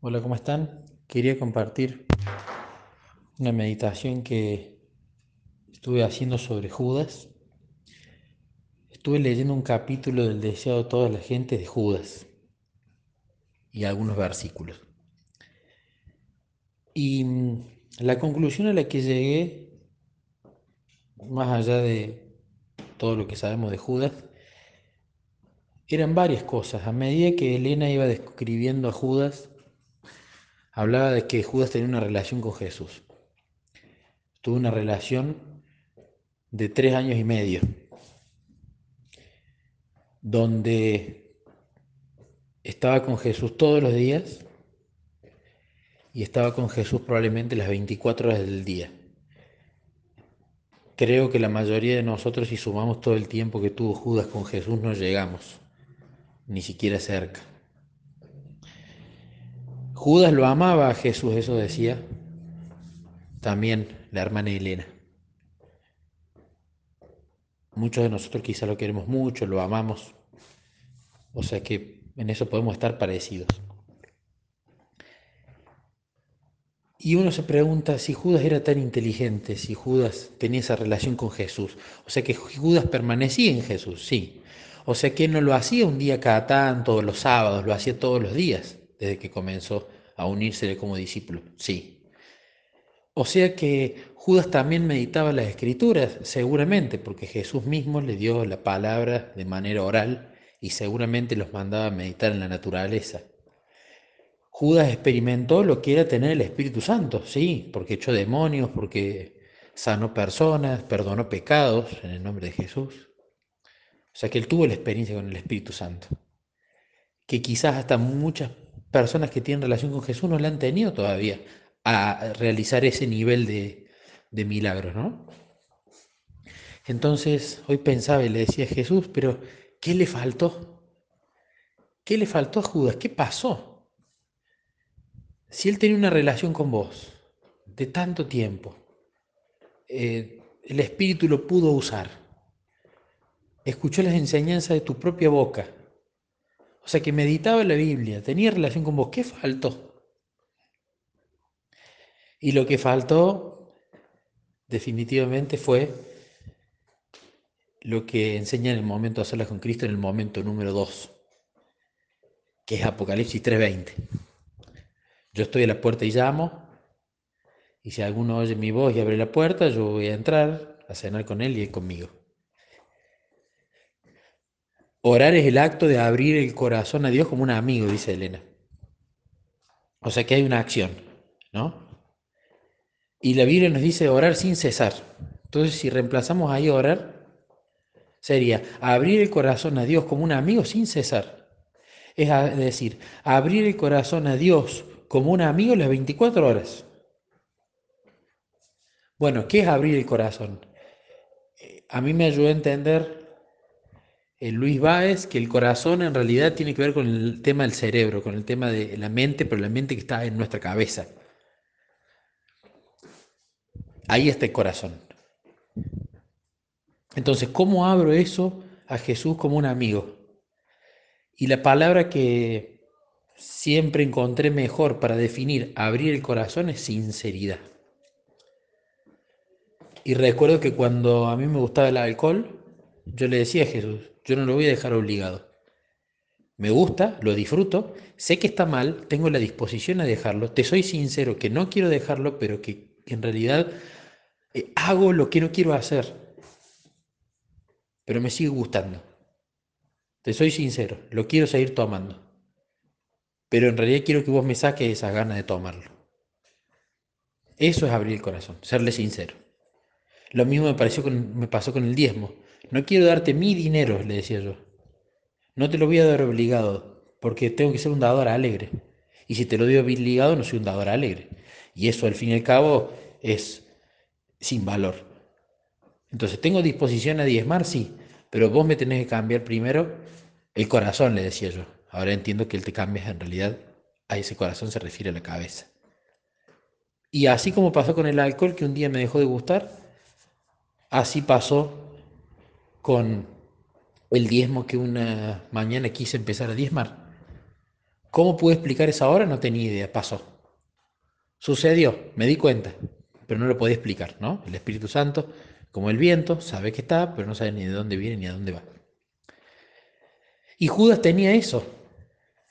Hola, ¿cómo están? Quería compartir una meditación que estuve haciendo sobre Judas. Estuve leyendo un capítulo del deseado de toda la gente de Judas y algunos versículos. Y mm, la conclusión a la que llegué, más allá de todo lo que sabemos de Judas, eran varias cosas. A medida que Elena iba describiendo a Judas, hablaba de que Judas tenía una relación con Jesús. Tuvo una relación de tres años y medio, donde estaba con Jesús todos los días y estaba con Jesús probablemente las 24 horas del día. Creo que la mayoría de nosotros, si sumamos todo el tiempo que tuvo Judas con Jesús, no llegamos, ni siquiera cerca. Judas lo amaba a Jesús, eso decía también la hermana Elena. Muchos de nosotros quizá lo queremos mucho, lo amamos, o sea que en eso podemos estar parecidos. Y uno se pregunta si Judas era tan inteligente, si Judas tenía esa relación con Jesús. O sea que Judas permanecía en Jesús, sí. O sea que no lo hacía un día cada tanto, los sábados, lo hacía todos los días desde que comenzó a unírsele como discípulo, sí. O sea que Judas también meditaba las escrituras, seguramente, porque Jesús mismo le dio la palabra de manera oral y seguramente los mandaba a meditar en la naturaleza. Judas experimentó lo que era tener el Espíritu Santo, sí, porque echó demonios, porque sanó personas, perdonó pecados en el nombre de Jesús. O sea que él tuvo la experiencia con el Espíritu Santo, que quizás hasta muchas personas que tienen relación con Jesús no le han tenido todavía a realizar ese nivel de, de milagros, ¿no? Entonces, hoy pensaba y le decía a Jesús, pero ¿qué le faltó? ¿Qué le faltó a Judas? ¿Qué pasó? Si él tenía una relación con vos de tanto tiempo, eh, el Espíritu lo pudo usar, escuchó las enseñanzas de tu propia boca, o sea, que meditaba la Biblia, tenía relación con vos. ¿Qué faltó? Y lo que faltó definitivamente fue lo que enseña en el momento de hacerlas con Cristo en el momento número 2, que es Apocalipsis 3:20. Yo estoy a la puerta y llamo, y si alguno oye mi voz y abre la puerta, yo voy a entrar a cenar con él y él conmigo. Orar es el acto de abrir el corazón a Dios como un amigo, dice Elena. O sea que hay una acción, ¿no? Y la Biblia nos dice orar sin cesar. Entonces, si reemplazamos ahí orar, sería abrir el corazón a Dios como un amigo sin cesar. Es decir, abrir el corazón a Dios como un amigo las 24 horas. Bueno, ¿qué es abrir el corazón? Eh, a mí me ayudó a entender Luis Báez que el corazón en realidad tiene que ver con el tema del cerebro, con el tema de la mente, pero la mente que está en nuestra cabeza. Ahí está el corazón. Entonces, ¿cómo abro eso a Jesús como un amigo? Y la palabra que siempre encontré mejor para definir abrir el corazón es sinceridad. Y recuerdo que cuando a mí me gustaba el alcohol, yo le decía a Jesús, yo no lo voy a dejar obligado. Me gusta, lo disfruto, sé que está mal, tengo la disposición a dejarlo. Te soy sincero que no quiero dejarlo, pero que en realidad eh, hago lo que no quiero hacer. Pero me sigue gustando. Te soy sincero, lo quiero seguir tomando. Pero en realidad quiero que vos me saques esas ganas de tomarlo. Eso es abrir el corazón, serle sincero. Lo mismo me, pareció me pasó con el diezmo. No quiero darte mi dinero, le decía yo. No te lo voy a dar obligado, porque tengo que ser un dador alegre. Y si te lo doy obligado, no soy un dador alegre. Y eso, al fin y al cabo, es sin valor. Entonces, ¿tengo disposición a diezmar? Sí, pero vos me tenés que cambiar primero el corazón, le decía yo. Ahora entiendo que el te cambias en realidad a ese corazón se refiere a la cabeza. Y así como pasó con el alcohol, que un día me dejó de gustar, así pasó con el diezmo que una mañana quise empezar a diezmar. ¿Cómo pude explicar esa hora? No tenía idea, pasó. Sucedió, me di cuenta, pero no lo podía explicar, ¿no? El Espíritu Santo, como el viento, sabe que está, pero no sabe ni de dónde viene ni a dónde va. Y Judas tenía eso.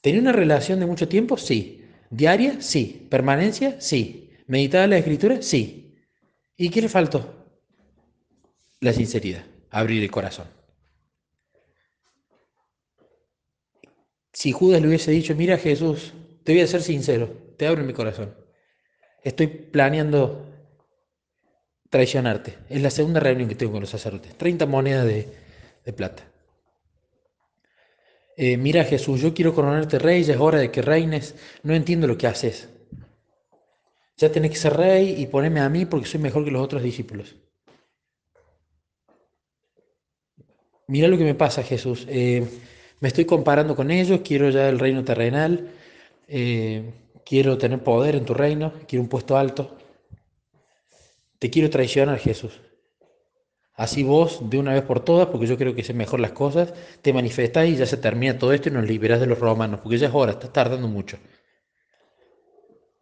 ¿Tenía una relación de mucho tiempo? Sí. ¿Diaria? Sí. ¿Permanencia? Sí. ¿Meditaba la escritura? Sí. ¿Y qué le faltó? La sinceridad, abrir el corazón. Si Judas le hubiese dicho, mira Jesús, te voy a ser sincero, te abro mi corazón. Estoy planeando traicionarte. Es la segunda reunión que tengo con los sacerdotes. 30 monedas de, plata. Eh, mira Jesús, yo quiero coronarte rey, ya es hora de que reines. No entiendo lo que haces. Ya tenés que ser rey y ponerme a mí porque soy mejor que los otros discípulos. Mira lo que me pasa, Jesús. Eh, me estoy comparando con ellos, quiero ya el reino terrenal, eh, quiero tener poder en tu reino, quiero un puesto alto. Te quiero traicionar, Jesús. Así vos, de una vez por todas, porque yo creo que sé mejor las cosas, te manifestás y ya se termina todo esto y nos liberás de los romanos, porque ya es hora, estás tardando mucho.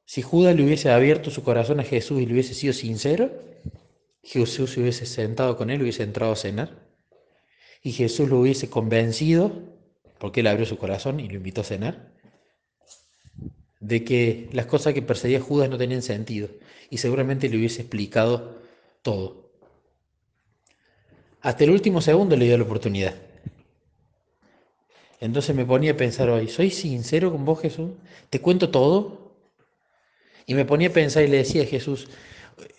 Si Judas le hubiese abierto su corazón a Jesús y le hubiese sido sincero, Jesús se hubiese sentado con él, hubiese entrado a cenar, y Jesús lo hubiese convencido porque él abrió su corazón y lo invitó a cenar, de que las cosas que perseguía Judas no tenían sentido y seguramente le hubiese explicado todo. Hasta el último segundo le dio la oportunidad. Entonces me ponía a pensar hoy, ¿soy sincero con vos Jesús? ¿Te cuento todo? Y me ponía a pensar y le decía a Jesús,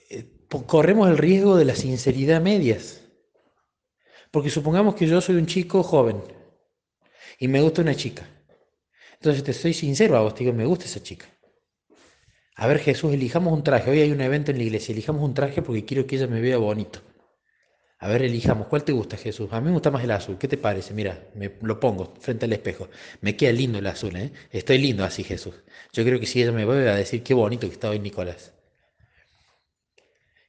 eh, corremos el riesgo de la sinceridad medias. Porque supongamos que yo soy un chico joven y me gusta una chica. Entonces te soy sincero a vos, te digo, me gusta esa chica. A ver, Jesús, elijamos un traje. Hoy hay un evento en la iglesia, elijamos un traje porque quiero que ella me vea bonito. A ver, elijamos. ¿Cuál te gusta, Jesús? A mí me gusta más el azul. ¿Qué te parece? Mira, me lo pongo frente al espejo. Me queda lindo el azul, ¿eh? Estoy lindo así, Jesús. Yo creo que si ella me ve a decir qué bonito que está hoy Nicolás.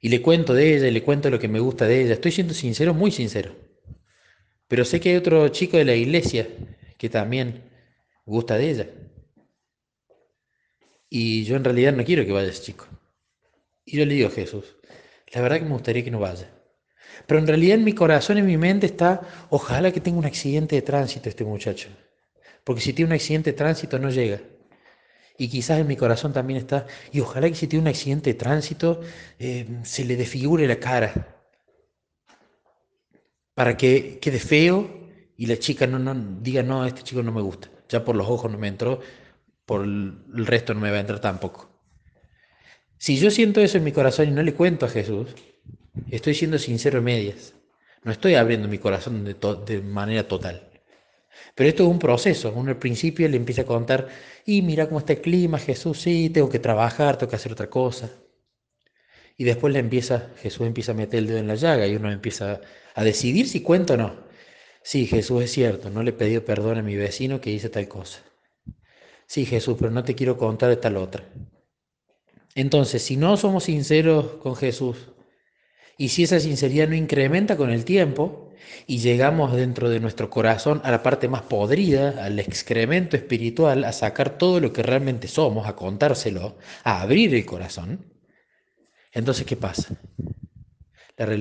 Y le cuento de ella y le cuento lo que me gusta de ella. Estoy siendo sincero, muy sincero. Pero sé que hay otro chico de la iglesia que también gusta de ella. Y yo en realidad no quiero que vaya ese chico. Y yo le digo a Jesús, la verdad que me gustaría que no vaya. Pero en realidad en mi corazón, en mi mente está, ojalá que tenga un accidente de tránsito este muchacho. Porque si tiene un accidente de tránsito no llega. Y quizás en mi corazón también está, y ojalá que si tiene un accidente de tránsito eh, se le desfigure la cara. Para que quede feo y la chica no, no diga, no, este chico no me gusta, ya por los ojos no me entró, por el resto no me va a entrar tampoco. Si yo siento eso en mi corazón y no le cuento a Jesús, estoy siendo sincero en medias, no estoy abriendo mi corazón de, de manera total. Pero esto es un proceso. Uno al principio le empieza a contar, y mira cómo está el clima, Jesús, sí, tengo que trabajar, tengo que hacer otra cosa. Y después le empieza, Jesús empieza a meter el dedo en la llaga y uno empieza a decidir si cuento o no. Sí, Jesús es cierto, no le he pedido perdón a mi vecino que hice tal cosa. Sí, Jesús, pero no te quiero contar de tal otra. Entonces, si no somos sinceros con Jesús, y si esa sinceridad no incrementa con el tiempo, y llegamos dentro de nuestro corazón a la parte más podrida, al excremento espiritual, a sacar todo lo que realmente somos, a contárselo, a abrir el corazón, entonces, ¿qué pasa?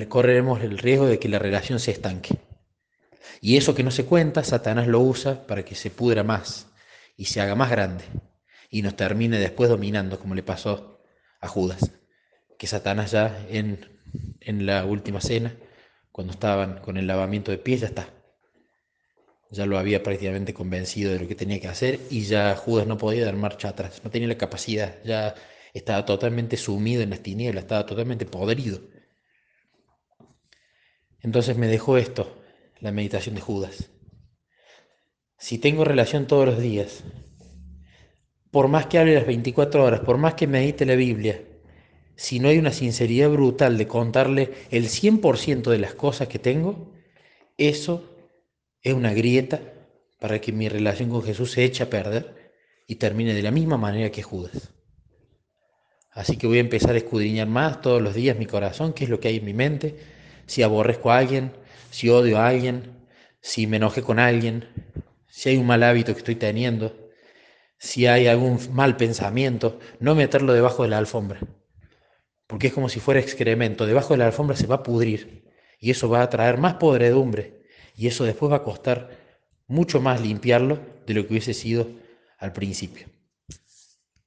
Correremos el riesgo de que la relación se estanque. Y eso que no se cuenta, Satanás lo usa para que se pudra más y se haga más grande y nos termine después dominando, como le pasó a Judas, que Satanás ya en, en la última cena, cuando estaban con el lavamiento de pies, ya está. Ya lo había prácticamente convencido de lo que tenía que hacer y ya Judas no podía dar marcha atrás, no tenía la capacidad, ya estaba totalmente sumido en las tinieblas, estaba totalmente podrido. Entonces me dejó esto, la meditación de Judas. Si tengo relación todos los días, por más que hable las 24 horas, por más que medite la Biblia, si no hay una sinceridad brutal de contarle el 100% de las cosas que tengo, eso es una grieta para que mi relación con Jesús se eche a perder y termine de la misma manera que Judas. Así que voy a empezar a escudriñar más todos los días mi corazón, qué es lo que hay en mi mente, si aborrezco a alguien, si odio a alguien, si me enojé con alguien, si hay un mal hábito que estoy teniendo, si hay algún mal pensamiento, no meterlo debajo de la alfombra, porque es como si fuera excremento, debajo de la alfombra se va a pudrir y eso va a traer más podredumbre y eso después va a costar mucho más limpiarlo de lo que hubiese sido al principio.